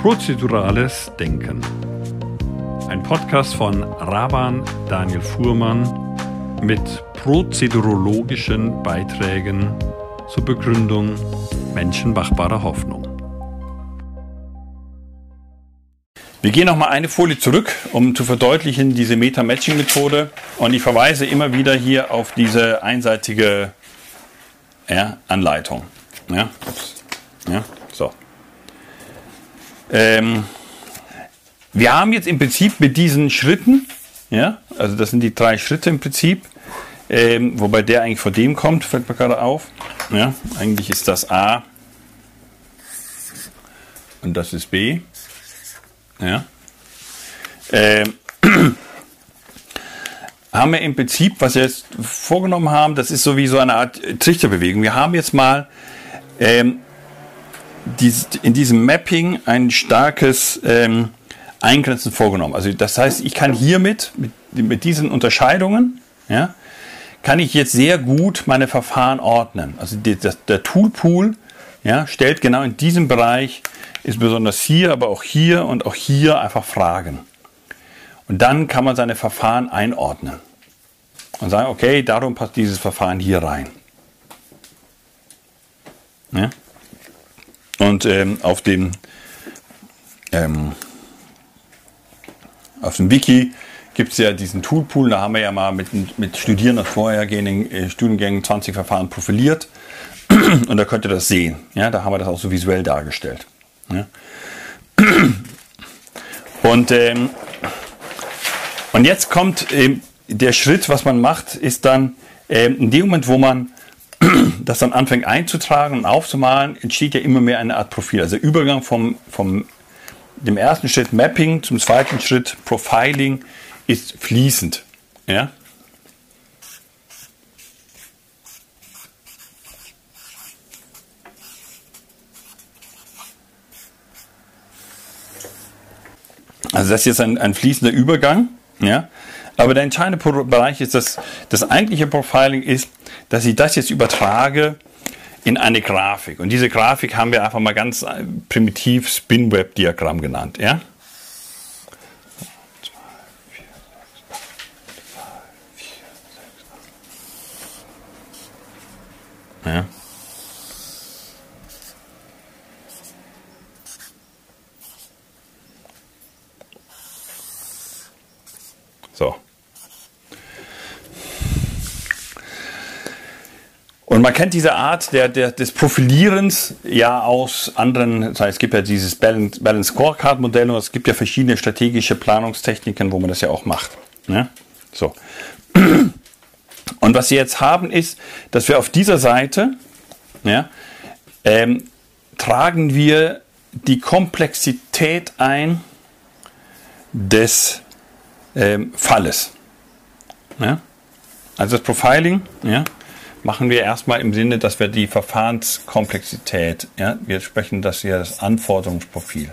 Prozedurales Denken. Ein Podcast von Raban Daniel Fuhrmann mit prozedurologischen Beiträgen zur Begründung menschenmachbarer Hoffnung. Wir gehen noch mal eine Folie zurück, um zu verdeutlichen diese Meta-Matching-Methode. Und ich verweise immer wieder hier auf diese einseitige ja, Anleitung. Ja, ja. Ähm, wir haben jetzt im Prinzip mit diesen Schritten, ja, also das sind die drei Schritte im Prinzip, ähm, wobei der eigentlich vor dem kommt, fällt mir gerade auf. Ja, eigentlich ist das A und das ist B. Ja. Ähm, haben wir im Prinzip, was wir jetzt vorgenommen haben, das ist so wie so eine Art Trichterbewegung. Wir haben jetzt mal ähm, in diesem Mapping ein starkes ähm, Eingrenzen vorgenommen. Also das heißt, ich kann hiermit, mit, mit diesen Unterscheidungen, ja, kann ich jetzt sehr gut meine Verfahren ordnen. Also die, das, der Toolpool ja, stellt genau in diesem Bereich ist besonders hier, aber auch hier und auch hier einfach Fragen. Und dann kann man seine Verfahren einordnen und sagen, okay, darum passt dieses Verfahren hier rein. Ja? Und ähm, auf dem ähm, auf dem Wiki gibt es ja diesen Toolpool, da haben wir ja mal mit, mit Studierenden vorhergehenden äh, Studiengängen 20 Verfahren profiliert und da könnt ihr das sehen. Ja, da haben wir das auch so visuell dargestellt. Ja. Und, ähm, und jetzt kommt ähm, der Schritt, was man macht, ist dann ähm, in dem Moment, wo man das dann anfängt einzutragen und aufzumalen, entsteht ja immer mehr eine Art Profil. Also Übergang vom, vom dem ersten Schritt Mapping zum zweiten Schritt Profiling ist fließend. Ja? Also das ist jetzt ein, ein fließender Übergang. Ja? Aber der entscheidende Bereich ist, dass das eigentliche Profiling ist, dass ich das jetzt übertrage in eine Grafik. Und diese Grafik haben wir einfach mal ganz äh, primitiv Spinweb-Diagramm genannt. Ja? Ja. So. Und man kennt diese Art der, der, des Profilierens ja aus anderen, das heißt, es gibt ja dieses Balance, Balance Scorecard Modell und es gibt ja verschiedene strategische Planungstechniken, wo man das ja auch macht. Ne? So. Und was wir jetzt haben ist, dass wir auf dieser Seite ja, ähm, tragen wir die Komplexität ein des ähm, Falles. Ja? Also das Profiling, ja, machen wir erstmal im Sinne, dass wir die Verfahrenskomplexität, ja, wir sprechen das hier das Anforderungsprofil.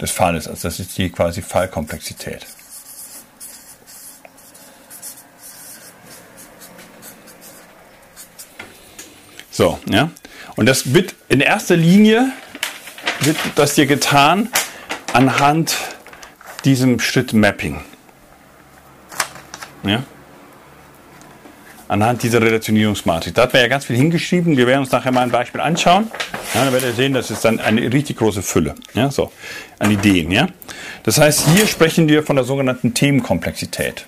des Falles, also das ist die quasi Fallkomplexität. So, ja. Und das wird in erster Linie wird das hier getan anhand diesem Schritt Mapping. Ja? Anhand dieser Relationierungsmatrix. Da hat man ja ganz viel hingeschrieben. Wir werden uns nachher mal ein Beispiel anschauen. Ja, dann werdet ihr sehen, das ist dann eine richtig große Fülle ja, so, an Ideen. Ja? Das heißt, hier sprechen wir von der sogenannten Themenkomplexität.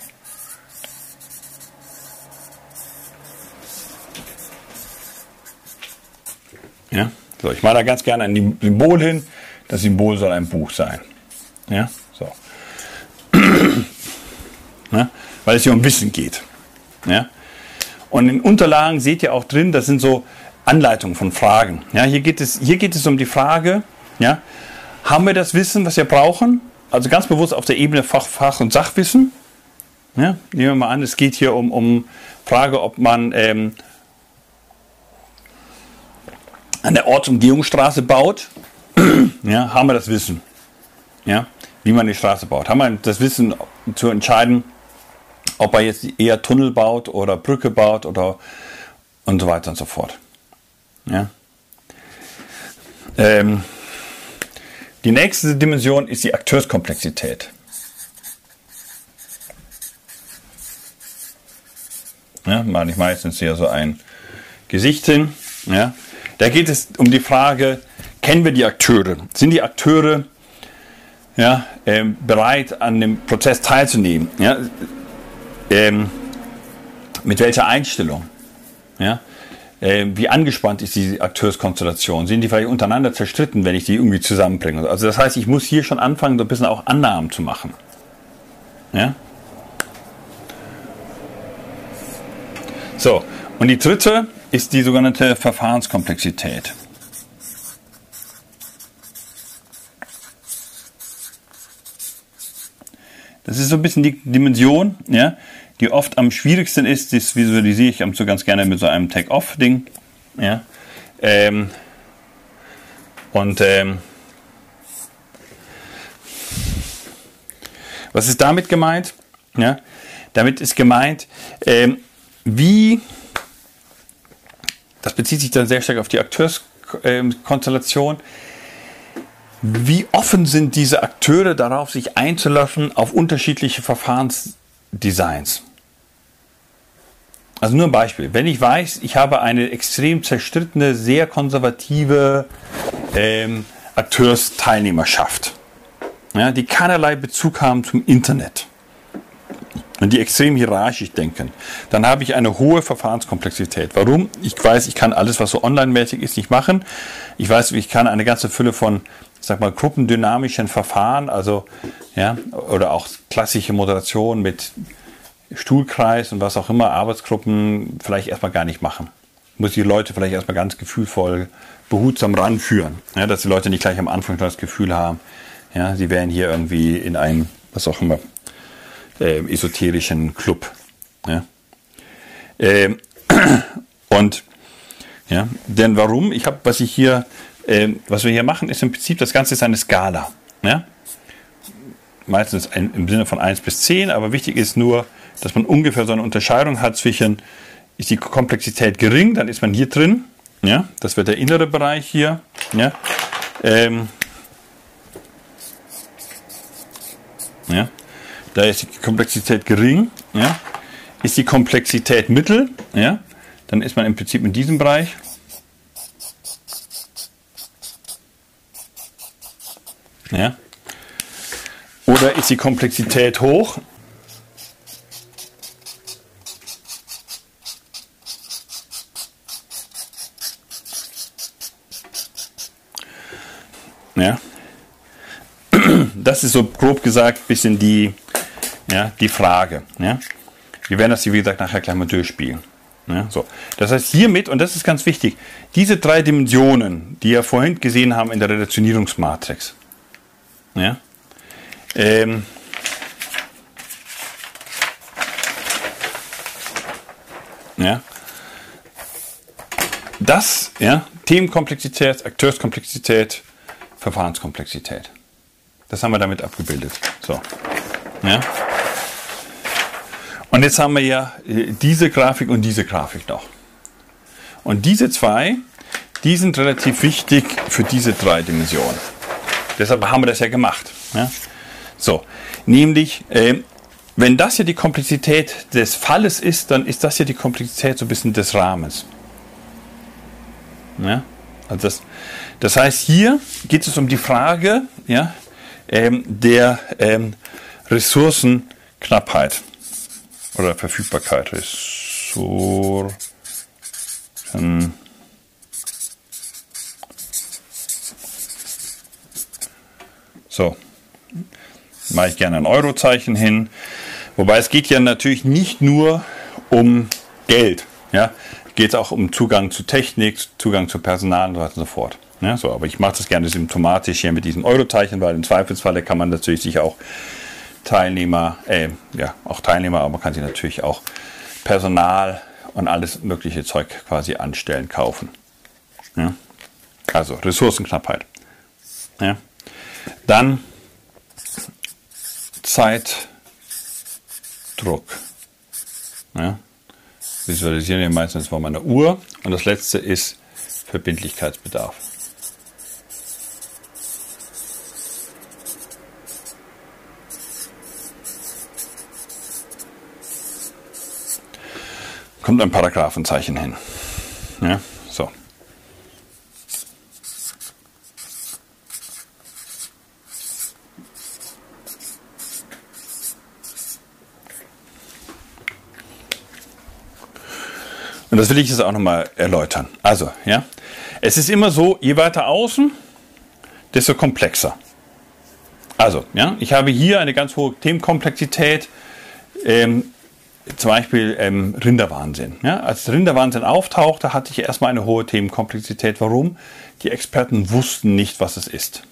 Ja? So, ich male da ganz gerne ein Symbol hin. Das Symbol soll ein Buch sein. Ja? Ja? Weil es hier um Wissen geht. Ja? Und in Unterlagen seht ihr auch drin, das sind so Anleitungen von Fragen. Ja, hier, geht es, hier geht es um die Frage, ja, haben wir das Wissen, was wir brauchen? Also ganz bewusst auf der Ebene Fach, Fach und Sachwissen. Ja, nehmen wir mal an, es geht hier um, um Frage, ob man ähm, an der Ortsumgehungsstraße baut, ja, haben wir das Wissen, ja, wie man die Straße baut. Haben wir das Wissen zu entscheiden, ob er jetzt eher Tunnel baut oder Brücke baut oder und so weiter und so fort. Ja. Ähm, die nächste Dimension ist die Akteurskomplexität. Ja, meine ich meistens hier so ein Gesicht hin. Ja. Da geht es um die Frage, kennen wir die Akteure? Sind die Akteure ja, ähm, bereit, an dem Prozess teilzunehmen? Ja? Ähm, mit welcher Einstellung? Ja? Ähm, wie angespannt ist die Akteurskonstellation? Sind die vielleicht untereinander zerstritten, wenn ich die irgendwie zusammenbringe? Also das heißt, ich muss hier schon anfangen, so ein bisschen auch Annahmen zu machen. Ja? So, und die dritte ist die sogenannte Verfahrenskomplexität. Das ist so ein bisschen die Dimension, ja, die oft am schwierigsten ist. Das visualisiere ich so ganz gerne mit so einem Take-Off-Ding. Ja. Ähm, und ähm, was ist damit gemeint? Ja, damit ist gemeint, ähm, wie, das bezieht sich dann sehr stark auf die Akteurskonstellation, wie offen sind diese Akteure darauf, sich einzulassen auf unterschiedliche Verfahrensdesigns? Also nur ein Beispiel. Wenn ich weiß, ich habe eine extrem zerstrittene, sehr konservative ähm, Akteursteilnehmerschaft, ja, die keinerlei Bezug haben zum Internet und die extrem hierarchisch denken, dann habe ich eine hohe Verfahrenskomplexität. Warum? Ich weiß, ich kann alles, was so online-mäßig ist, nicht machen. Ich weiß, ich kann eine ganze Fülle von sag mal, gruppendynamischen Verfahren, also ja, oder auch klassische Moderation mit Stuhlkreis und was auch immer, Arbeitsgruppen vielleicht erstmal gar nicht machen. Muss die Leute vielleicht erstmal ganz gefühlvoll, behutsam ranführen, ja, dass die Leute nicht gleich am Anfang das Gefühl haben, ja, sie wären hier irgendwie in einem, was auch immer, äh, esoterischen Club. Ja. Ähm, und ja, denn warum? Ich habe, was ich hier ähm, was wir hier machen, ist im Prinzip, das Ganze ist eine Skala. Ja? Meistens ein, im Sinne von 1 bis 10, aber wichtig ist nur, dass man ungefähr so eine Unterscheidung hat zwischen, ist die Komplexität gering, dann ist man hier drin. Ja? Das wird der innere Bereich hier. Ja? Ähm, ja? Da ist die Komplexität gering. Ja? Ist die Komplexität mittel, ja? dann ist man im Prinzip in diesem Bereich. Ja? Oder ist die Komplexität hoch? Ja. Das ist so grob gesagt ein bisschen die, ja, die Frage. Ja. Wir werden das, wie gesagt, nachher gleich mal durchspielen. Ja, so. Das heißt, hiermit, und das ist ganz wichtig, diese drei Dimensionen, die wir vorhin gesehen haben in der Relationierungsmatrix, ja? Ähm, ja? Das, ja, Themenkomplexität, Akteurskomplexität, Verfahrenskomplexität. Das haben wir damit abgebildet. So. Ja? Und jetzt haben wir ja äh, diese Grafik und diese Grafik noch. Und diese zwei, die sind relativ wichtig für diese drei Dimensionen. Deshalb haben wir das ja gemacht. Ja? So, nämlich, äh, wenn das hier die Komplexität des Falles ist, dann ist das hier die Komplexität so ein bisschen des Rahmens. Ja? Also das, das heißt, hier geht es um die Frage ja, ähm, der ähm, Ressourcenknappheit oder Verfügbarkeit. Ressourcen. So, mache ich gerne ein Eurozeichen hin. Wobei es geht ja natürlich nicht nur um Geld. Ja, geht auch um Zugang zu Technik, Zugang zu Personal und so weiter und so fort. Ja, so, aber ich mache das gerne symptomatisch hier mit diesem Eurozeichen, weil im Zweifelsfalle kann man natürlich sich auch Teilnehmer, äh, ja, auch Teilnehmer, aber man kann sich natürlich auch Personal und alles mögliche Zeug quasi anstellen, kaufen. Ja? Also Ressourcenknappheit. Ja? Dann Zeitdruck. Ja? visualisieren wir meistens vor meiner Uhr. Und das letzte ist Verbindlichkeitsbedarf. Kommt ein Paragraphenzeichen hin. Ja, so. Und das will ich jetzt auch nochmal erläutern. Also, ja, es ist immer so, je weiter außen, desto komplexer. Also, ja, ich habe hier eine ganz hohe Themenkomplexität, ähm, zum Beispiel ähm, Rinderwahnsinn. Ja, als Rinderwahnsinn auftauchte, hatte ich erstmal eine hohe Themenkomplexität. Warum? Die Experten wussten nicht, was es ist.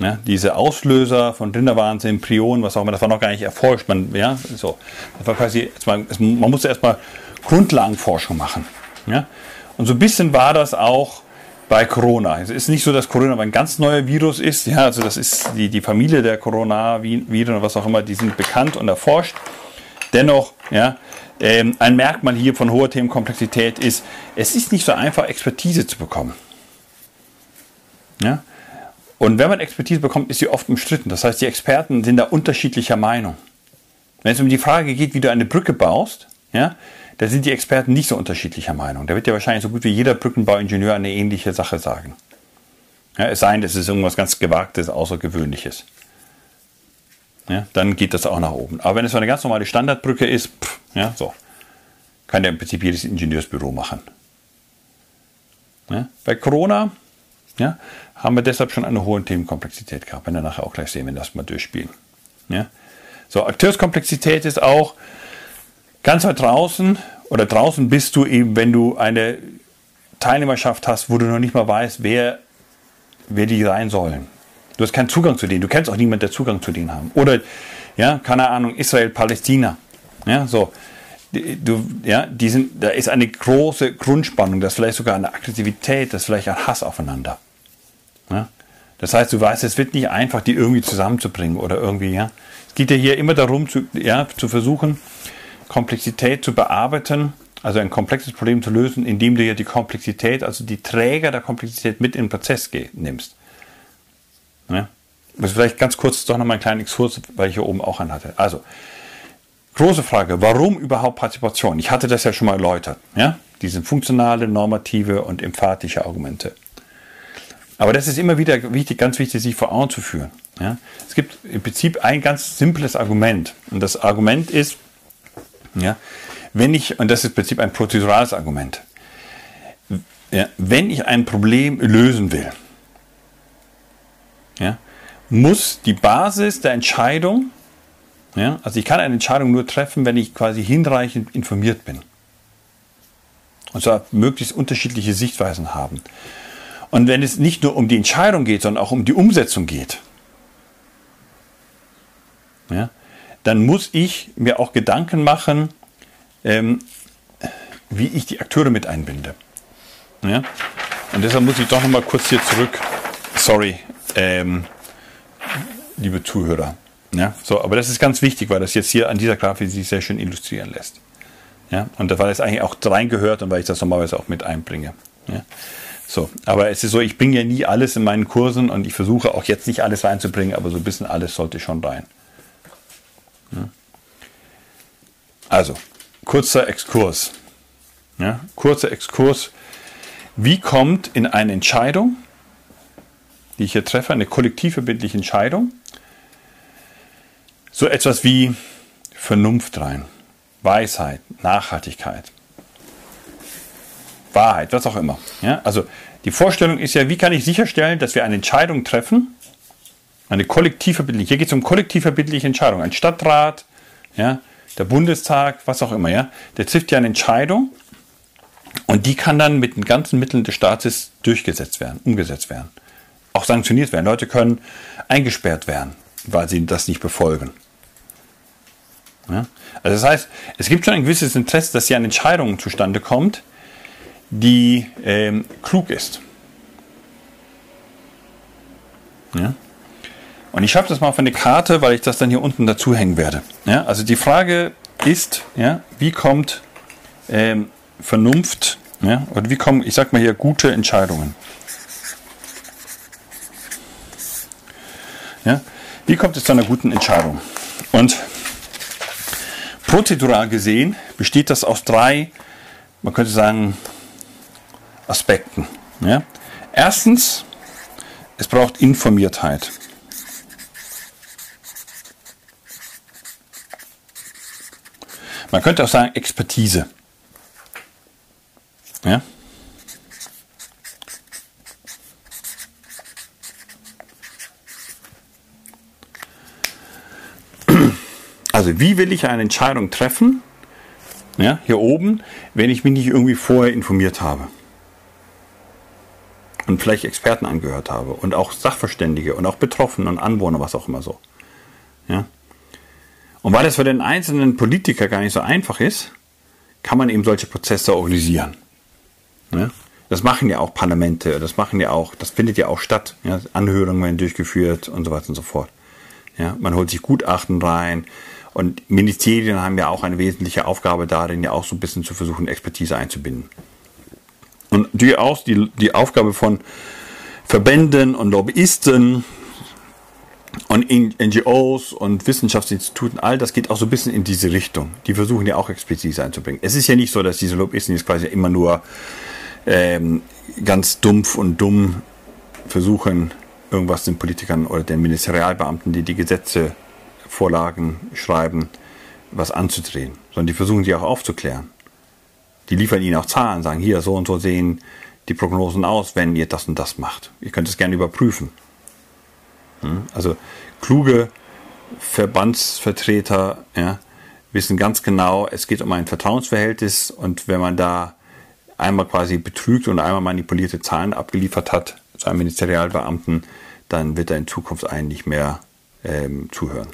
Ja, diese Auslöser von Rinderwahnsinn, Prionen, was auch immer, das war noch gar nicht erforscht. Man, ja, so. das war quasi, man musste erstmal Grundlagenforschung machen. Ja? Und so ein bisschen war das auch bei Corona. Es ist nicht so, dass Corona ein ganz neuer Virus ist. Ja, also das ist die, die Familie der Coronaviren oder was auch immer, die sind bekannt und erforscht. Dennoch, ja, ähm, ein Merkmal hier von hoher Themenkomplexität ist, es ist nicht so einfach, Expertise zu bekommen. Ja? Und wenn man Expertise bekommt, ist sie oft umstritten. Das heißt, die Experten sind da unterschiedlicher Meinung. Wenn es um die Frage geht, wie du eine Brücke baust, ja, da sind die Experten nicht so unterschiedlicher Meinung. Da wird ja wahrscheinlich so gut wie jeder Brückenbauingenieur eine ähnliche Sache sagen. Ja, es sei denn, es ist irgendwas ganz Gewagtes, Außergewöhnliches. Ja, dann geht das auch nach oben. Aber wenn es so eine ganz normale Standardbrücke ist, pff, ja, so, kann der im Prinzip jedes Ingenieursbüro machen. Ja, bei Corona ja, haben wir deshalb schon eine hohe Themenkomplexität gehabt. Wenn wir nachher auch gleich sehen, wenn wir das mal durchspielen. Ja. So, Akteurskomplexität ist auch, Ganz weit draußen oder draußen bist du eben, wenn du eine Teilnehmerschaft hast, wo du noch nicht mal weißt, wer, wer die sein sollen. Du hast keinen Zugang zu denen. Du kennst auch niemanden, der Zugang zu denen haben. Oder, ja, keine Ahnung, Israel, Palästina. Ja, so. Du, ja, die sind, da ist eine große Grundspannung, das ist vielleicht sogar eine Aggressivität, das ist vielleicht ein Hass aufeinander. Ja? Das heißt, du weißt, es wird nicht einfach, die irgendwie zusammenzubringen oder irgendwie, ja. Es geht ja hier immer darum, zu, ja, zu versuchen, Komplexität zu bearbeiten, also ein komplexes Problem zu lösen, indem du ja die Komplexität, also die Träger der Komplexität mit in den Prozess nimmst. Ja? Das ist vielleicht ganz kurz doch nochmal ein kleiner Exkurs, weil ich hier oben auch anhatte. Also, große Frage, warum überhaupt Partizipation? Ich hatte das ja schon mal erläutert. Ja? Diese funktionale, normative und emphatische Argumente. Aber das ist immer wieder wichtig, ganz wichtig, sich vor Augen zu führen. Ja? Es gibt im Prinzip ein ganz simples Argument. Und das Argument ist, ja? Wenn ich, und das ist im Prinzip ein prozedurales Argument, ja, wenn ich ein Problem lösen will, ja, muss die Basis der Entscheidung, ja, also ich kann eine Entscheidung nur treffen, wenn ich quasi hinreichend informiert bin. Und zwar möglichst unterschiedliche Sichtweisen haben. Und wenn es nicht nur um die Entscheidung geht, sondern auch um die Umsetzung geht, ja, dann muss ich mir auch Gedanken machen, ähm, wie ich die Akteure mit einbinde. Ja? Und deshalb muss ich doch noch mal kurz hier zurück. Sorry, ähm, liebe Zuhörer. Ja, so, aber das ist ganz wichtig, weil das jetzt hier an dieser Grafik sich sehr schön illustrieren lässt. Ja, und weil es eigentlich auch reingehört und weil ich das normalerweise auch mit einbringe. Ja. So, aber es ist so, ich bringe ja nie alles in meinen Kursen und ich versuche auch jetzt nicht alles reinzubringen, aber so ein bisschen alles sollte schon rein. Also, kurzer Exkurs. Ja, kurzer Exkurs. Wie kommt in eine Entscheidung, die ich hier treffe, eine kollektivverbindliche Entscheidung, so etwas wie Vernunft rein, Weisheit, Nachhaltigkeit, Wahrheit, was auch immer. Ja, also die Vorstellung ist ja, wie kann ich sicherstellen, dass wir eine Entscheidung treffen, eine kollektivverbindliche, hier geht es um kollektivverbindliche Entscheidung. Ein Stadtrat, ja, der Bundestag, was auch immer, ja, der trifft ja eine Entscheidung und die kann dann mit den ganzen Mitteln des Staates durchgesetzt werden, umgesetzt werden. Auch sanktioniert werden. Leute können eingesperrt werden, weil sie das nicht befolgen. Ja? Also das heißt, es gibt schon ein gewisses Interesse, dass hier eine Entscheidung zustande kommt, die ähm, klug ist. Ja? Und ich schreibe das mal auf eine Karte, weil ich das dann hier unten dazu hängen werde. Ja, also die Frage ist, ja, wie kommt ähm, Vernunft, ja, oder wie kommen, ich sag mal hier, gute Entscheidungen. Ja, wie kommt es zu einer guten Entscheidung? Und prozedural gesehen besteht das aus drei, man könnte sagen, Aspekten. Ja? Erstens, es braucht Informiertheit. Man könnte auch sagen Expertise. Ja? Also wie will ich eine Entscheidung treffen, ja, hier oben, wenn ich mich nicht irgendwie vorher informiert habe? Und vielleicht Experten angehört habe und auch Sachverständige und auch Betroffene und Anwohner, was auch immer so. Ja? Und weil es für den einzelnen Politiker gar nicht so einfach ist, kann man eben solche Prozesse organisieren. Ja? Das machen ja auch Parlamente, das machen ja auch, das findet ja auch statt. Ja? Anhörungen werden durchgeführt und so weiter und so fort. Ja? Man holt sich Gutachten rein, und Ministerien haben ja auch eine wesentliche Aufgabe darin, ja auch so ein bisschen zu versuchen, Expertise einzubinden. Und durchaus die, die Aufgabe von Verbänden und Lobbyisten und NGOs und Wissenschaftsinstituten, all das geht auch so ein bisschen in diese Richtung. Die versuchen ja auch Expertise einzubringen. Es ist ja nicht so, dass diese Lobbyisten jetzt quasi immer nur ähm, ganz dumpf und dumm versuchen, irgendwas den Politikern oder den Ministerialbeamten, die die Gesetze Vorlagen schreiben, was anzudrehen, sondern die versuchen sie auch aufzuklären. Die liefern ihnen auch Zahlen, sagen hier, so und so sehen die Prognosen aus, wenn ihr das und das macht. Ihr könnt es gerne überprüfen. Hm? Also kluge Verbandsvertreter ja, wissen ganz genau, es geht um ein Vertrauensverhältnis und wenn man da einmal quasi betrügt und einmal manipulierte Zahlen abgeliefert hat zu einem Ministerialbeamten, dann wird er in Zukunft einen nicht mehr ähm, zuhören.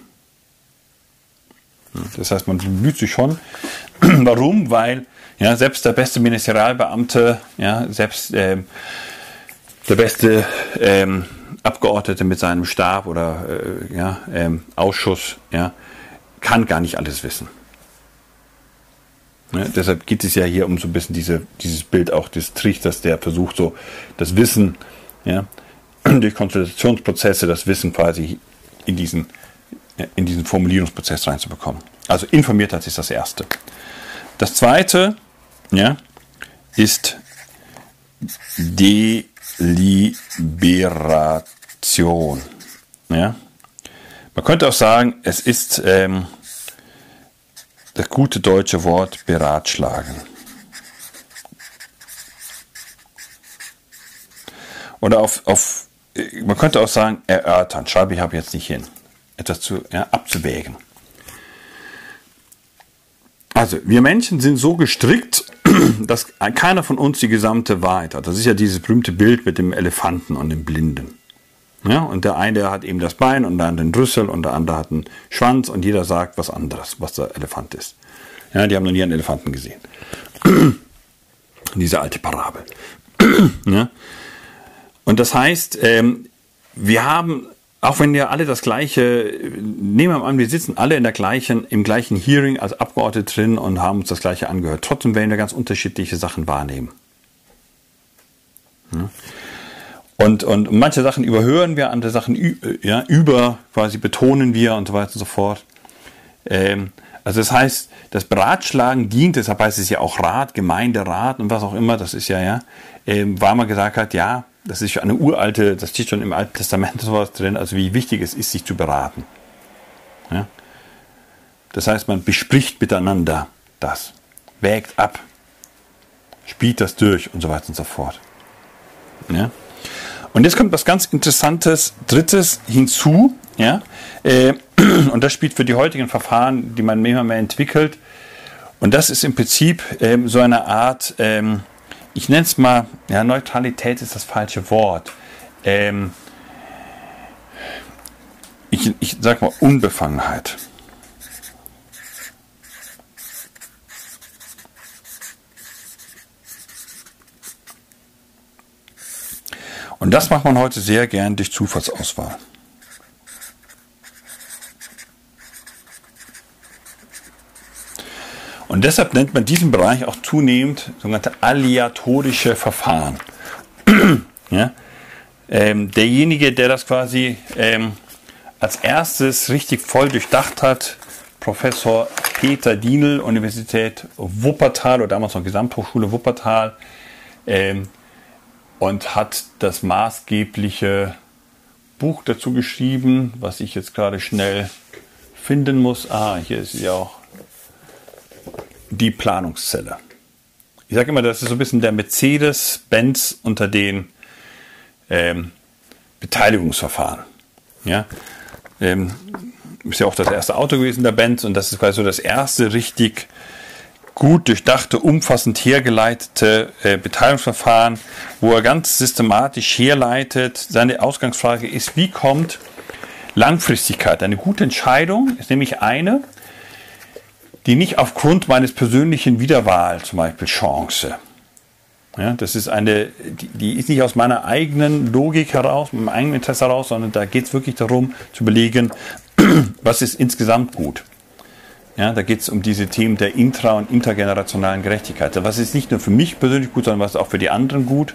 Das heißt, man bemüht sich schon. Warum? Weil ja, selbst der beste Ministerialbeamte, ja, selbst ähm, der beste ähm, Abgeordnete mit seinem Stab oder äh, ja, ähm, Ausschuss ja, kann gar nicht alles wissen. Ja, deshalb geht es ja hier um so ein bisschen diese, dieses Bild auch des Trichters, der versucht, so das Wissen ja, durch Konsultationsprozesse, das Wissen quasi in diesen in diesen Formulierungsprozess reinzubekommen. Also Informiertheit ist das Erste. Das Zweite ja, ist Deliberation. Ja. Man könnte auch sagen, es ist ähm, das gute deutsche Wort beratschlagen. Oder auf, auf, man könnte auch sagen, erörtern, schreibe ich habe jetzt nicht hin etwas zu, ja, abzuwägen. Also, wir Menschen sind so gestrickt, dass keiner von uns die gesamte Wahrheit hat. Das ist ja dieses berühmte Bild mit dem Elefanten und dem Blinden. Ja, und der eine hat eben das Bein und der andere den Rüssel und der andere hat einen Schwanz und jeder sagt was anderes, was der Elefant ist. Ja, die haben noch nie einen Elefanten gesehen. Diese alte Parabel. ja. Und das heißt, ähm, wir haben auch wenn ja alle das gleiche, nehmen wir an, wir sitzen alle in der gleichen, im gleichen Hearing als Abgeordnete drin und haben uns das gleiche angehört. Trotzdem werden wir ganz unterschiedliche Sachen wahrnehmen. Und, und manche Sachen überhören wir, andere Sachen ja, über, quasi betonen wir und so weiter und so fort. Ähm, also das heißt, das Beratschlagen dient, deshalb heißt es ja auch Rat, Gemeinderat und was auch immer, das ist ja, ja, ähm, weil man gesagt hat, ja, das ist eine uralte, das steht schon im Alten Testament sowas drin, also wie wichtig es ist, sich zu beraten. Ja? Das heißt, man bespricht miteinander das, wägt ab, spielt das durch und so weiter und so fort. Ja? Und jetzt kommt was ganz Interessantes, Drittes hinzu, ja? Äh, und das spielt für die heutigen Verfahren, die man immer mehr entwickelt. Und das ist im Prinzip ähm, so eine Art ähm, ich nenne es mal, ja, Neutralität ist das falsche Wort. Ähm, ich, ich sag mal Unbefangenheit. Und das macht man heute sehr gern durch Zufallsauswahl. Und deshalb nennt man diesen Bereich auch zunehmend sogenannte aleatorische Verfahren. ja? ähm, derjenige, der das quasi ähm, als erstes richtig voll durchdacht hat, Professor Peter Dienel, Universität Wuppertal oder damals noch Gesamthochschule Wuppertal, ähm, und hat das maßgebliche Buch dazu geschrieben, was ich jetzt gerade schnell finden muss. Ah, hier ist sie auch. Die Planungszelle. Ich sage immer, das ist so ein bisschen der Mercedes-Benz unter den ähm, Beteiligungsverfahren. Ja? Ähm, ist ja auch das erste Auto gewesen der Benz und das ist quasi so das erste richtig gut durchdachte, umfassend hergeleitete äh, Beteiligungsverfahren, wo er ganz systematisch herleitet. Seine Ausgangsfrage ist, wie kommt Langfristigkeit? Eine gute Entscheidung ist nämlich eine, die nicht aufgrund meines persönlichen Wiederwahl zum Beispiel Chance. Ja, das ist eine, die, die ist nicht aus meiner eigenen Logik heraus, meinem eigenen Interesse heraus, sondern da geht es wirklich darum zu überlegen, was ist insgesamt gut. Ja, da geht es um diese Themen der intra- und intergenerationalen Gerechtigkeit. Was ist nicht nur für mich persönlich gut, sondern was ist auch für die anderen gut,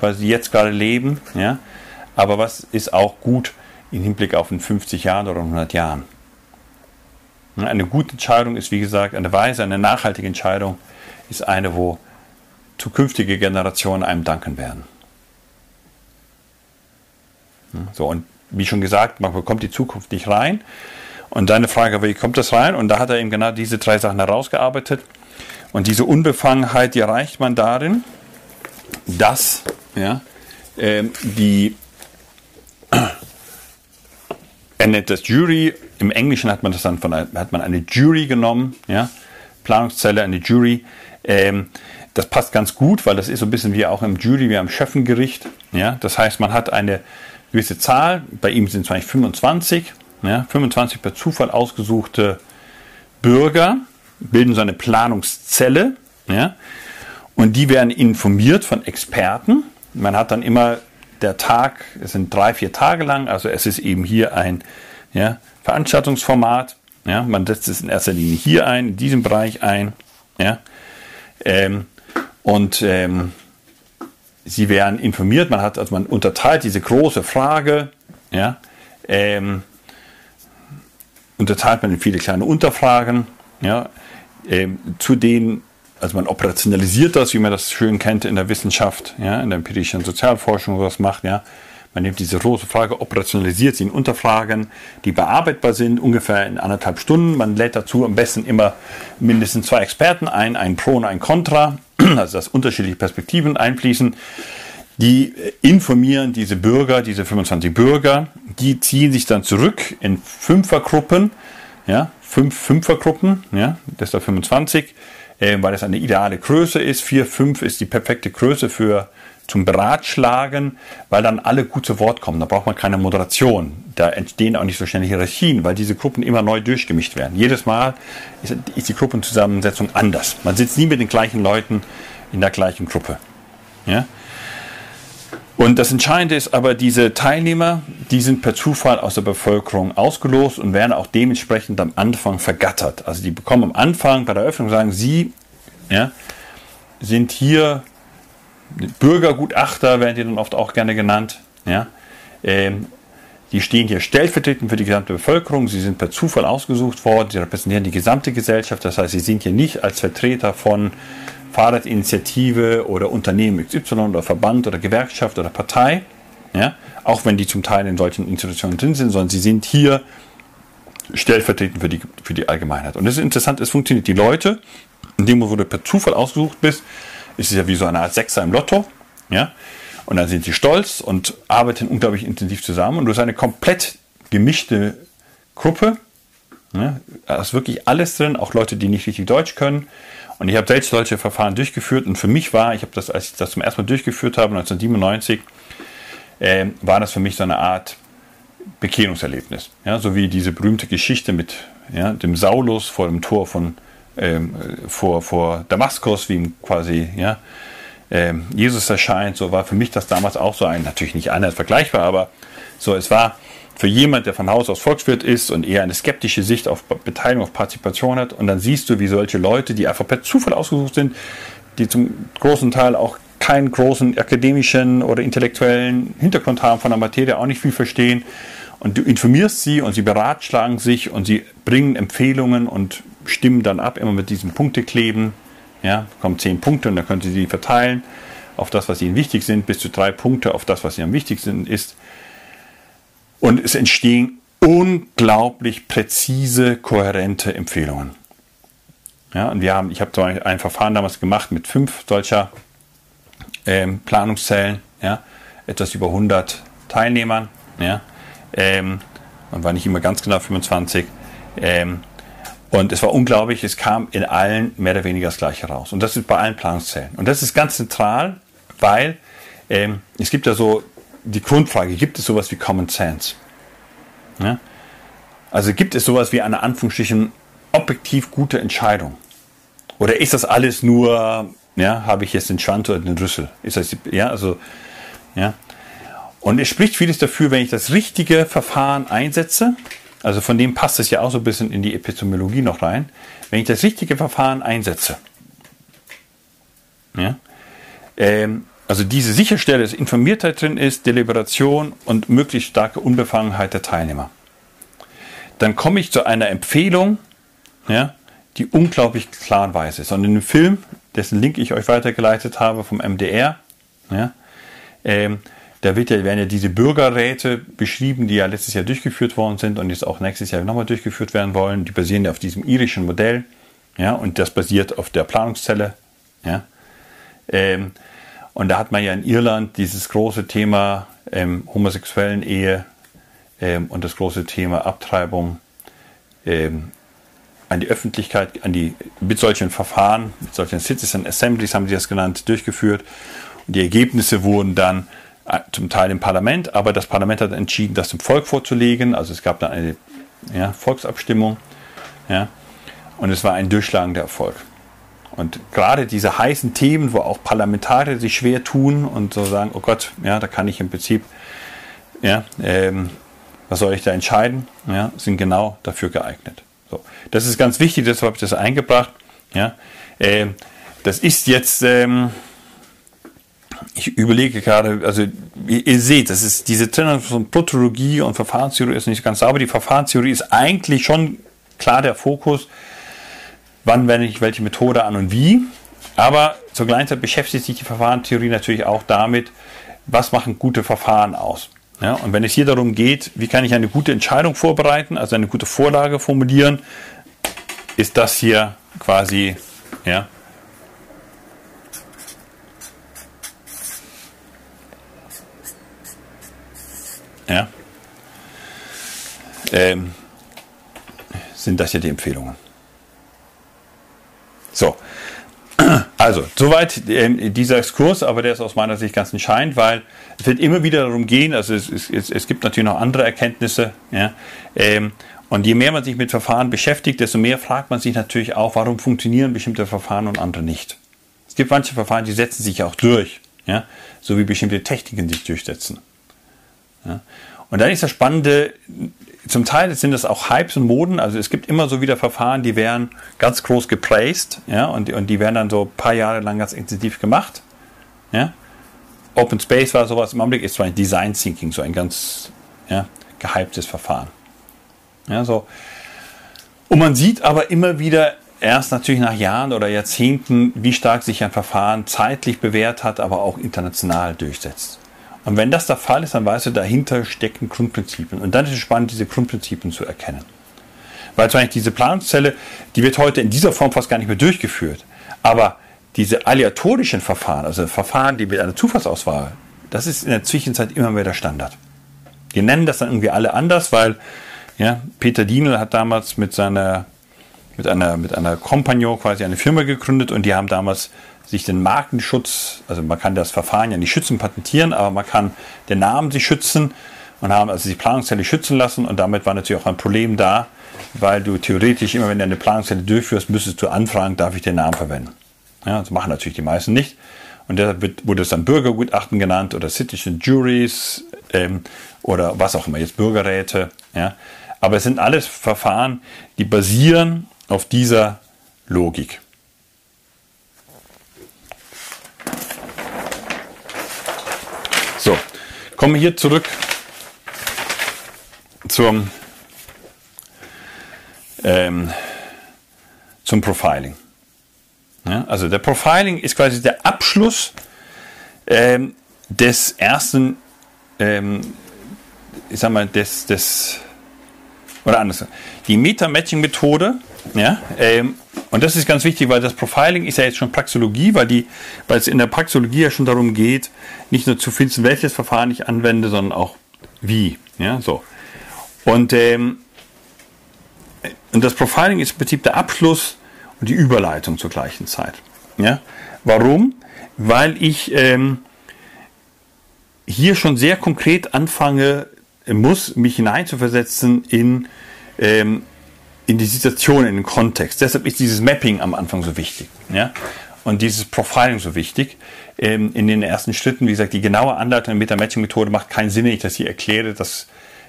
weil sie jetzt gerade leben. Ja? Aber was ist auch gut im Hinblick auf in 50 Jahren oder 100 Jahren? Eine gute Entscheidung ist, wie gesagt, eine weise, eine nachhaltige Entscheidung ist eine, wo zukünftige Generationen einem danken werden. So, und wie schon gesagt, man bekommt die Zukunft nicht rein. Und deine Frage, wie kommt das rein? Und da hat er eben genau diese drei Sachen herausgearbeitet. Und diese Unbefangenheit, die erreicht man darin, dass ja, äh, die, er nennt das Jury, im Englischen hat man das dann von, hat man eine Jury genommen, ja, Planungszelle, eine Jury. Ähm, das passt ganz gut, weil das ist so ein bisschen wie auch im Jury, wie am Schöffengericht. Ja, das heißt, man hat eine gewisse Zahl, bei ihm sind es eigentlich 25, ja, 25 per Zufall ausgesuchte Bürger bilden so eine Planungszelle. Ja, und die werden informiert von Experten. Man hat dann immer der Tag, es sind drei, vier Tage lang, also es ist eben hier ein ja, Veranstaltungsformat. Ja, man setzt es in erster Linie hier ein, in diesem Bereich ein. Ja, ähm, und ähm, sie werden informiert. Man hat, also man unterteilt diese große Frage. Ja, ähm, unterteilt man in viele kleine Unterfragen, ja, äh, zu denen, also man operationalisiert das, wie man das schön kennt in der Wissenschaft, ja, in der empirischen Sozialforschung, was macht, ja. Man nimmt diese große Frage, operationalisiert sie in Unterfragen, die bearbeitbar sind, ungefähr in anderthalb Stunden. Man lädt dazu am besten immer mindestens zwei Experten ein, ein Pro und ein Contra, also dass unterschiedliche Perspektiven einfließen. Die informieren diese Bürger, diese 25 Bürger, die ziehen sich dann zurück in Fünfergruppen, ja, fünf Fünfergruppen, ja, deshalb 25, äh, weil das eine ideale Größe ist. 4, 5 ist die perfekte Größe für zum Beratschlagen, weil dann alle gut zu Wort kommen. Da braucht man keine Moderation. Da entstehen auch nicht so schnell Hierarchien, weil diese Gruppen immer neu durchgemischt werden. Jedes Mal ist, die Gruppenzusammensetzung anders. Man sitzt nie mit den gleichen Leuten in der gleichen Gruppe. Ja? Und das Entscheidende ist aber, diese Teilnehmer, die sind per Zufall aus der Bevölkerung ausgelost und werden auch dementsprechend am Anfang vergattert. Also die bekommen am Anfang bei der Eröffnung sagen, sie ja, sind hier Bürgergutachter, werden die dann oft auch gerne genannt. Ja, ähm, die stehen hier stellvertretend für die gesamte Bevölkerung. Sie sind per Zufall ausgesucht worden. Sie repräsentieren die gesamte Gesellschaft. Das heißt, sie sind hier nicht als Vertreter von Fahrradinitiative oder Unternehmen XY oder Verband oder Gewerkschaft oder Partei, ja, auch wenn die zum Teil in solchen Institutionen drin sind, sondern sie sind hier stellvertretend für die, für die Allgemeinheit. Und das ist interessant, es funktioniert. Die Leute, in dem wo du per Zufall ausgesucht bist, ist es ja wie so eine Art Sechser im Lotto, ja, und dann sind sie stolz und arbeiten unglaublich intensiv zusammen. Und du hast eine komplett gemischte Gruppe, ja, da ist wirklich alles drin, auch Leute, die nicht richtig Deutsch können, und ich habe selbst solche Verfahren durchgeführt. Und für mich war, ich habe das, als ich das zum ersten Mal durchgeführt habe, 1997, äh, war das für mich so eine Art Bekehrungserlebnis. Ja, so wie diese berühmte Geschichte mit ja, dem Saulus vor dem Tor von ähm, vor, vor Damaskus, wie ihm quasi ja, ähm, Jesus erscheint. So war für mich das damals auch so ein, natürlich nicht einer vergleichbar, aber so, es war für jemand, der von Haus aus Volkswirt ist und eher eine skeptische Sicht auf Beteiligung, auf Partizipation hat. Und dann siehst du, wie solche Leute, die einfach per Zufall ausgesucht sind, die zum großen Teil auch keinen großen akademischen oder intellektuellen Hintergrund haben von der Materie, auch nicht viel verstehen. Und du informierst sie und sie beratschlagen sich und sie bringen Empfehlungen und stimmen dann ab, immer mit diesem Punktekleben. Ja, kommen zehn Punkte und dann können sie die verteilen auf das, was ihnen wichtig sind, bis zu drei Punkte auf das, was ihnen am wichtigsten ist. Und es entstehen unglaublich präzise, kohärente Empfehlungen. Ja, und wir haben, ich habe ein Verfahren damals gemacht mit fünf solcher ähm, Planungszellen, ja, etwas über 100 Teilnehmern, ja, ähm, und war nicht immer ganz genau 25. Ähm, und es war unglaublich, es kam in allen mehr oder weniger das Gleiche raus. Und das ist bei allen Planungszellen. Und das ist ganz zentral, weil ähm, es gibt ja so die Grundfrage, gibt es sowas wie Common Sense? Ja? Also gibt es sowas wie eine Anführungsstrichen objektiv gute Entscheidung? Oder ist das alles nur, ja, habe ich jetzt den Schwand oder den Rüssel? Ist das, ja, also, ja. Und es spricht vieles dafür, wenn ich das richtige Verfahren einsetze, also von dem passt es ja auch so ein bisschen in die Epistemologie noch rein, wenn ich das richtige Verfahren einsetze, ja, ähm, also diese sicherstelle, dass Informiertheit drin ist, Deliberation und möglichst starke Unbefangenheit der Teilnehmer. Dann komme ich zu einer Empfehlung, ja, die unglaublich klar und weiß ist. Und in dem Film, dessen Link ich euch weitergeleitet habe vom MDR, ja, ähm, da wird ja, werden ja diese Bürgerräte beschrieben, die ja letztes Jahr durchgeführt worden sind und jetzt auch nächstes Jahr nochmal durchgeführt werden wollen. Die basieren ja auf diesem irischen Modell. Ja, und das basiert auf der Planungszelle. Ja. Ähm, und da hat man ja in Irland dieses große Thema ähm, homosexuellen Ehe ähm, und das große Thema Abtreibung ähm, an die Öffentlichkeit, an die, mit solchen Verfahren, mit solchen Citizen Assemblies haben sie das genannt, durchgeführt. Und die Ergebnisse wurden dann zum Teil im Parlament, aber das Parlament hat entschieden, das dem Volk vorzulegen. Also es gab dann eine ja, Volksabstimmung. Ja, und es war ein durchschlagender Erfolg. Und gerade diese heißen Themen, wo auch Parlamentarier sich schwer tun und so sagen, oh Gott, ja, da kann ich im Prinzip, ja, ähm, was soll ich da entscheiden, ja, sind genau dafür geeignet. So, das ist ganz wichtig, deshalb habe ich das eingebracht. Ja, ähm, das ist jetzt, ähm, ich überlege gerade, also ihr, ihr, seht, das ist diese Trennung von Protologie und Verfahrenstheorie ist nicht ganz sauber. Die Verfahrenstheorie ist eigentlich schon klar der Fokus wann wende ich welche Methode an und wie. Aber zur gleichen Zeit beschäftigt sich die Verfahrenstheorie natürlich auch damit, was machen gute Verfahren aus. Ja, und wenn es hier darum geht, wie kann ich eine gute Entscheidung vorbereiten, also eine gute Vorlage formulieren, ist das hier quasi, ja, ja, ähm, sind das hier die Empfehlungen. So. Also, soweit äh, dieser Exkurs, aber der ist aus meiner Sicht ganz entscheidend, weil es wird immer wieder darum gehen, also es, es, es gibt natürlich noch andere Erkenntnisse, ja, ähm, und je mehr man sich mit Verfahren beschäftigt, desto mehr fragt man sich natürlich auch, warum funktionieren bestimmte Verfahren und andere nicht. Es gibt manche Verfahren, die setzen sich auch durch, ja, so wie bestimmte Techniken sich durchsetzen. Ja. Und dann ist das Spannende, zum Teil sind das auch Hypes und Moden. Also es gibt immer so wieder Verfahren, die werden ganz groß geplaced, ja, und, und die werden dann so ein paar Jahre lang ganz intensiv gemacht. Ja. Open Space war sowas, im Augenblick ist zwar ein Design Thinking, so ein ganz ja, gehyptes Verfahren. Ja, so. Und man sieht aber immer wieder erst natürlich nach Jahren oder Jahrzehnten, wie stark sich ein Verfahren zeitlich bewährt hat, aber auch international durchsetzt. Und wenn das der Fall ist, dann weißt du, dahinter stecken Grundprinzipien. Und dann ist es spannend, diese Grundprinzipien zu erkennen. Weil zum Beispiel diese Planungszelle, die wird heute in dieser Form fast gar nicht mehr durchgeführt. Aber diese aleatorischen Verfahren, also Verfahren, die mit einer Zufallsauswahl, das ist in der Zwischenzeit immer mehr der Standard. Die nennen das dann irgendwie alle anders, weil ja, Peter Dienel hat damals mit seiner mit einer mit einer Kompagnon quasi eine Firma gegründet und die haben damals sich den Markenschutz, also man kann das Verfahren ja nicht schützen, patentieren, aber man kann den Namen sich schützen und haben also die Planungszelle schützen lassen und damit war natürlich auch ein Problem da, weil du theoretisch immer, wenn du eine Planungszelle durchführst, müsstest du anfragen, darf ich den Namen verwenden. Ja, das machen natürlich die meisten nicht. Und deshalb wurde es dann Bürgergutachten genannt oder Citizen Juries, ähm, oder was auch immer, jetzt Bürgerräte. Ja. Aber es sind alles Verfahren, die basieren auf dieser Logik. So, kommen wir hier zurück zum, ähm, zum Profiling. Ja, also der Profiling ist quasi der Abschluss ähm, des ersten, ähm, ich sag mal, des, des oder anders. Die Meta-Matching-Methode, ja, ähm, und das ist ganz wichtig, weil das Profiling ist ja jetzt schon Praxologie, weil, die, weil es in der Praxologie ja schon darum geht, nicht nur zu finden, welches Verfahren ich anwende, sondern auch wie. Ja, so. Und, ähm, und das Profiling ist im Prinzip der Abschluss und die Überleitung zur gleichen Zeit. Ja? Warum? Weil ich ähm, hier schon sehr konkret anfange, muss, mich hineinzuversetzen in, ähm, in die Situation, in den Kontext. Deshalb ist dieses Mapping am Anfang so wichtig. Ja? Und dieses Profiling so wichtig. Ähm, in den ersten Schritten, wie gesagt, die genaue Anleitung mit der Matching-Methode macht keinen Sinn, wenn ich das hier erkläre. Das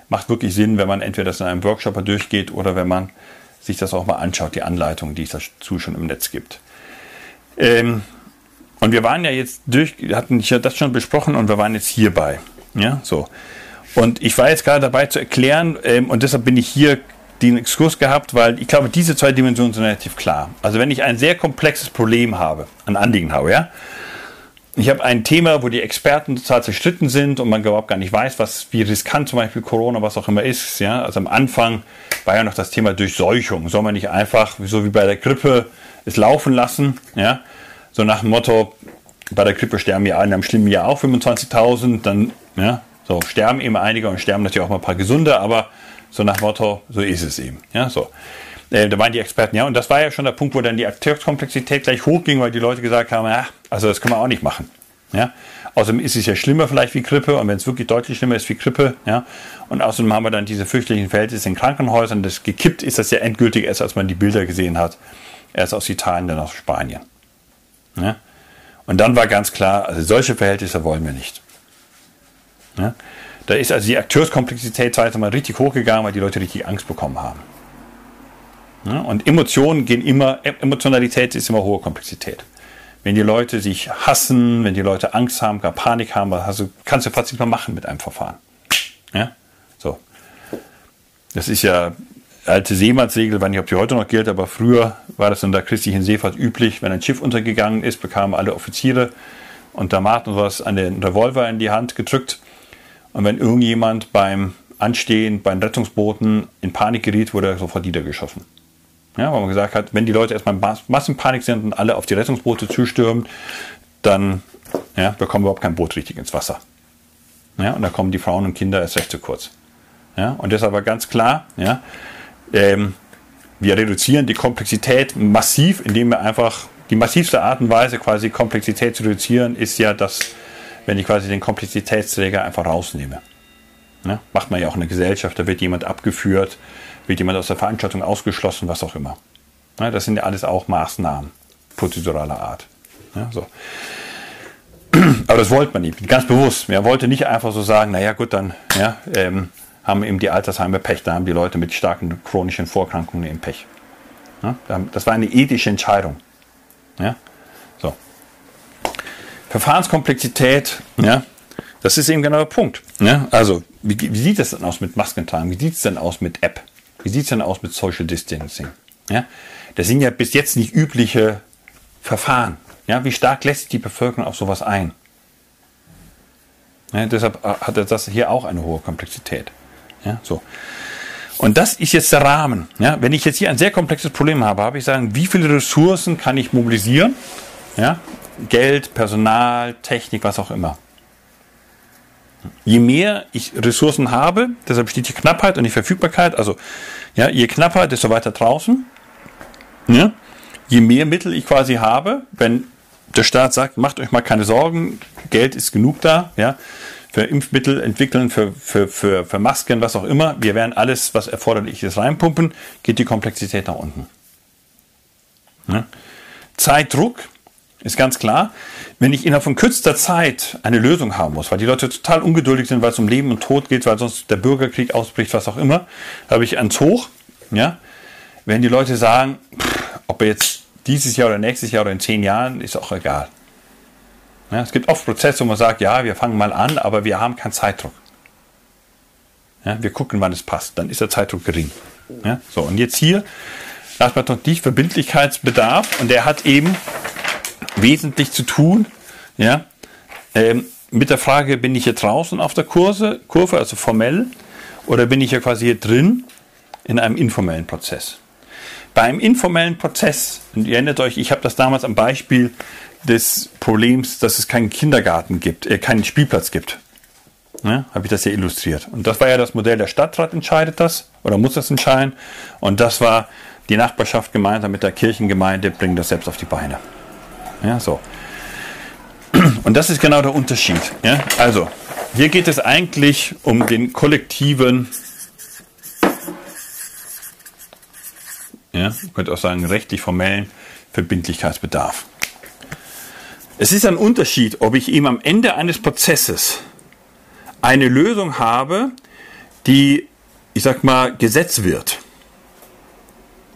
macht wirklich Sinn, wenn man entweder das in einem Workshop durchgeht oder wenn man sich das auch mal anschaut, die Anleitung, die es dazu schon im Netz gibt. Ähm, und wir waren ja jetzt durch, hatten ja das schon besprochen und wir waren jetzt hierbei. Ja, so. Und ich war jetzt gerade dabei zu erklären, ähm, und deshalb bin ich hier den Exkurs gehabt, weil ich glaube, diese zwei Dimensionen sind relativ klar. Also wenn ich ein sehr komplexes Problem habe, ein Anliegen habe, ja, ich habe ein Thema, wo die Experten total zerstritten sind und man überhaupt gar nicht weiß, was, wie riskant zum Beispiel Corona, was auch immer ist. Ja? Also am Anfang war ja noch das Thema Durchseuchung. Soll man nicht einfach, so wie bei der Grippe, es laufen lassen? Ja? So nach dem Motto, bei der Grippe sterben ja in einem schlimmen Jahr auch 25.000, dann ja, so sterben eben einige und sterben natürlich auch mal ein paar Gesunde, aber so nach Motto, so ist es eben. Ja, so. Äh, da waren die Experten, ja, und das war ja schon der Punkt, wo dann die Akteurskomplexität gleich hochging, weil die Leute gesagt haben, ja, also das können wir auch nicht machen. Ja? Außerdem ist es ja schlimmer vielleicht wie Grippe und wenn es wirklich deutlich schlimmer ist wie Grippe, ja, und außerdem haben wir dann diese fürchterlichen Verhältnisse in Krankenhäusern, das gekippt ist das ja endgültig erst, als man die Bilder gesehen hat, erst aus Italien, dann aus Spanien. Ja? Und dann war ganz klar, also solche Verhältnisse wollen wir nicht. Ja? Da ist also die Akteurskomplexität mal richtig hochgegangen, weil die Leute richtig Angst bekommen haben. Ja, und Emotionen gehen immer, Emotionalität ist immer hohe Komplexität. Wenn die Leute sich hassen, wenn die Leute Angst haben, gar Panik haben, also kannst du fast nicht mehr machen mit einem Verfahren. Ja, so. Das ist ja alte Seemannsregel, weiß nicht, ob die heute noch gilt, aber früher war das in der christlichen Seefahrt üblich, wenn ein Schiff untergegangen ist, bekamen alle Offiziere und der Martin was an den Revolver in die Hand gedrückt. Und wenn irgendjemand beim Anstehen bei den Rettungsbooten in Panik geriet, wurde er sofort niedergeschossen. Ja, weil man gesagt hat, wenn die Leute erstmal in Massenpanik sind und alle auf die Rettungsboote zustürmen, dann ja, bekommen wir überhaupt kein Boot richtig ins Wasser. Ja, und da kommen die Frauen und Kinder erst recht zu kurz. Ja, und deshalb war ganz klar, ja, ähm, wir reduzieren die Komplexität massiv, indem wir einfach die massivste Art und Weise, quasi Komplexität zu reduzieren, ist ja, dass, wenn ich quasi den Komplexitätsträger einfach rausnehme. Ja, macht man ja auch in der Gesellschaft, da wird jemand abgeführt, wird jemand aus der Veranstaltung ausgeschlossen, was auch immer. Ja, das sind ja alles auch Maßnahmen prozeduraler Art. Ja, so. Aber das wollte man nicht, ganz bewusst. Man wollte nicht einfach so sagen, naja gut, dann ja, ähm, haben eben die Altersheime Pech, da haben die Leute mit starken chronischen Vorkrankungen eben Pech. Ja, das war eine ethische Entscheidung. Ja. Verfahrenskomplexität, ja, das ist eben genau der Punkt. Ja, also, wie, wie sieht es denn aus mit Maskentragen? Wie sieht es denn aus mit App? Wie sieht es denn aus mit Social Distancing? Ja, das sind ja bis jetzt nicht übliche Verfahren. Ja, wie stark lässt sich die Bevölkerung auf sowas ein? Ja, deshalb hat das hier auch eine hohe Komplexität. Ja, so. Und das ist jetzt der Rahmen. Ja, wenn ich jetzt hier ein sehr komplexes Problem habe, habe ich sagen, wie viele Ressourcen kann ich mobilisieren? Ja, Geld, Personal, Technik, was auch immer. Je mehr ich Ressourcen habe, deshalb steht die Knappheit und die Verfügbarkeit, also ja, je knapper, desto weiter draußen. Ja? Je mehr Mittel ich quasi habe, wenn der Staat sagt, macht euch mal keine Sorgen, Geld ist genug da, ja, für Impfmittel entwickeln, für, für, für, für Masken, was auch immer, wir werden alles, was erforderlich ist, reinpumpen, geht die Komplexität nach unten. Ja? Zeitdruck ist ganz klar, wenn ich innerhalb von kürzester Zeit eine Lösung haben muss, weil die Leute total ungeduldig sind, weil es um Leben und Tod geht, weil sonst der Bürgerkrieg ausbricht, was auch immer, habe ich ans Hoch, ja, wenn die Leute sagen, pff, ob jetzt dieses Jahr oder nächstes Jahr oder in zehn Jahren, ist auch egal. Ja, es gibt oft Prozesse, wo man sagt, ja, wir fangen mal an, aber wir haben keinen Zeitdruck. Ja, wir gucken, wann es passt. Dann ist der Zeitdruck gering. Ja, so, und jetzt hier, last but not least, Verbindlichkeitsbedarf. Und der hat eben wesentlich zu tun, ja, ähm, mit der Frage, bin ich hier draußen auf der Kurse, Kurve, also formell, oder bin ich hier quasi hier drin in einem informellen Prozess? Beim informellen Prozess, und ihr erinnert euch, ich habe das damals am Beispiel des Problems, dass es keinen Kindergarten gibt, äh, keinen Spielplatz gibt. Ne, habe ich das ja illustriert. Und das war ja das Modell, der Stadtrat entscheidet das oder muss das entscheiden. Und das war die Nachbarschaft gemeinsam mit der Kirchengemeinde, bringen das selbst auf die Beine. Ja, so. Und das ist genau der Unterschied. Ja? Also, hier geht es eigentlich um den kollektiven, ja, man könnte auch sagen, rechtlich formellen Verbindlichkeitsbedarf. Es ist ein Unterschied, ob ich ihm am Ende eines Prozesses eine Lösung habe, die, ich sag mal, Gesetz wird.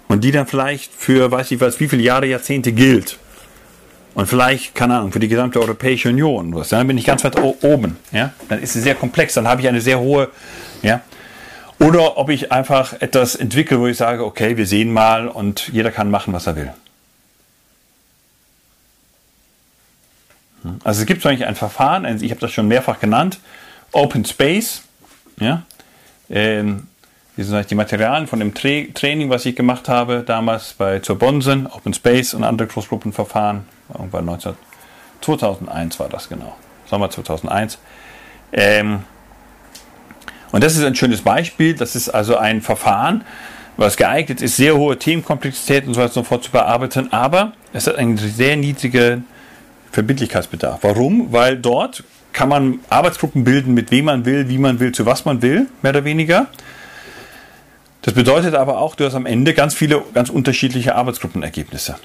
Und die dann vielleicht für, weiß ich was, wie viele Jahre, Jahrzehnte gilt. Und vielleicht, keine Ahnung, für die gesamte Europäische Union. Dann bin ich ganz weit oben. Ja? Dann ist es sehr komplex, dann habe ich eine sehr hohe, ja. Oder ob ich einfach etwas entwickle, wo ich sage, okay, wir sehen mal und jeder kann machen, was er will. Also es gibt eigentlich ein Verfahren, ich habe das schon mehrfach genannt, Open Space. Ja? Ähm, sind die Materialien von dem Tra Training, was ich gemacht habe damals bei zur Bonsen, Open Space und andere Großgruppenverfahren. Irgendwann 19, 2001 war das genau. Sommer 2001. Ähm, und das ist ein schönes Beispiel. Das ist also ein Verfahren, was geeignet ist, sehr hohe Themenkomplexität und so weiter sofort zu bearbeiten, aber es hat einen sehr niedrigen Verbindlichkeitsbedarf. Warum? Weil dort kann man Arbeitsgruppen bilden, mit wem man will, wie man will, zu was man will, mehr oder weniger. Das bedeutet aber auch, du hast am Ende ganz viele, ganz unterschiedliche Arbeitsgruppenergebnisse.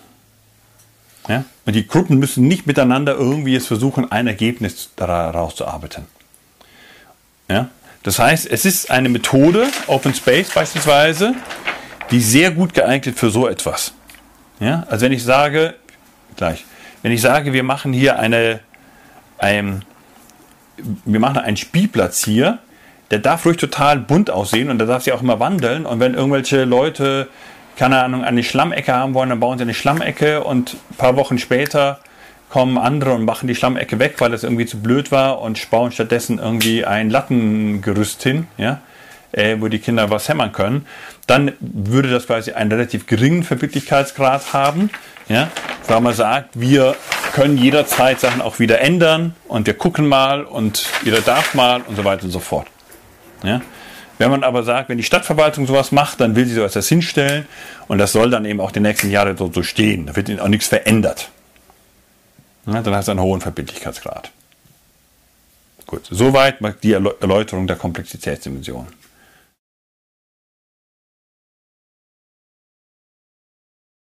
Ja? Und die Gruppen müssen nicht miteinander irgendwie jetzt versuchen, ein Ergebnis daraus zu arbeiten. Ja? Das heißt, es ist eine Methode, Open Space beispielsweise, die sehr gut geeignet für so etwas. Ja? Also wenn ich sage, gleich, wenn ich sage, wir machen hier eine, ein, wir machen einen Spielplatz hier, der darf ruhig total bunt aussehen und da darf sich auch immer wandeln. Und wenn irgendwelche Leute, keine Ahnung, eine Schlamecke haben wollen, dann bauen sie eine Schlamecke und ein paar Wochen später kommen andere und machen die Schlamecke weg, weil das irgendwie zu blöd war und bauen stattdessen irgendwie ein Lattengerüst hin, ja, äh, wo die Kinder was hämmern können. Dann würde das quasi einen relativ geringen Verbindlichkeitsgrad haben, ja, weil man sagt, wir können jederzeit Sachen auch wieder ändern und wir gucken mal und jeder darf mal und so weiter und so fort. Ja? Wenn man aber sagt, wenn die Stadtverwaltung sowas macht, dann will sie sowas hinstellen und das soll dann eben auch die nächsten Jahre so, so stehen. Da wird auch nichts verändert. Ja, dann hat es einen hohen Verbindlichkeitsgrad. Gut, soweit die Erläuterung der Komplexitätsdimension.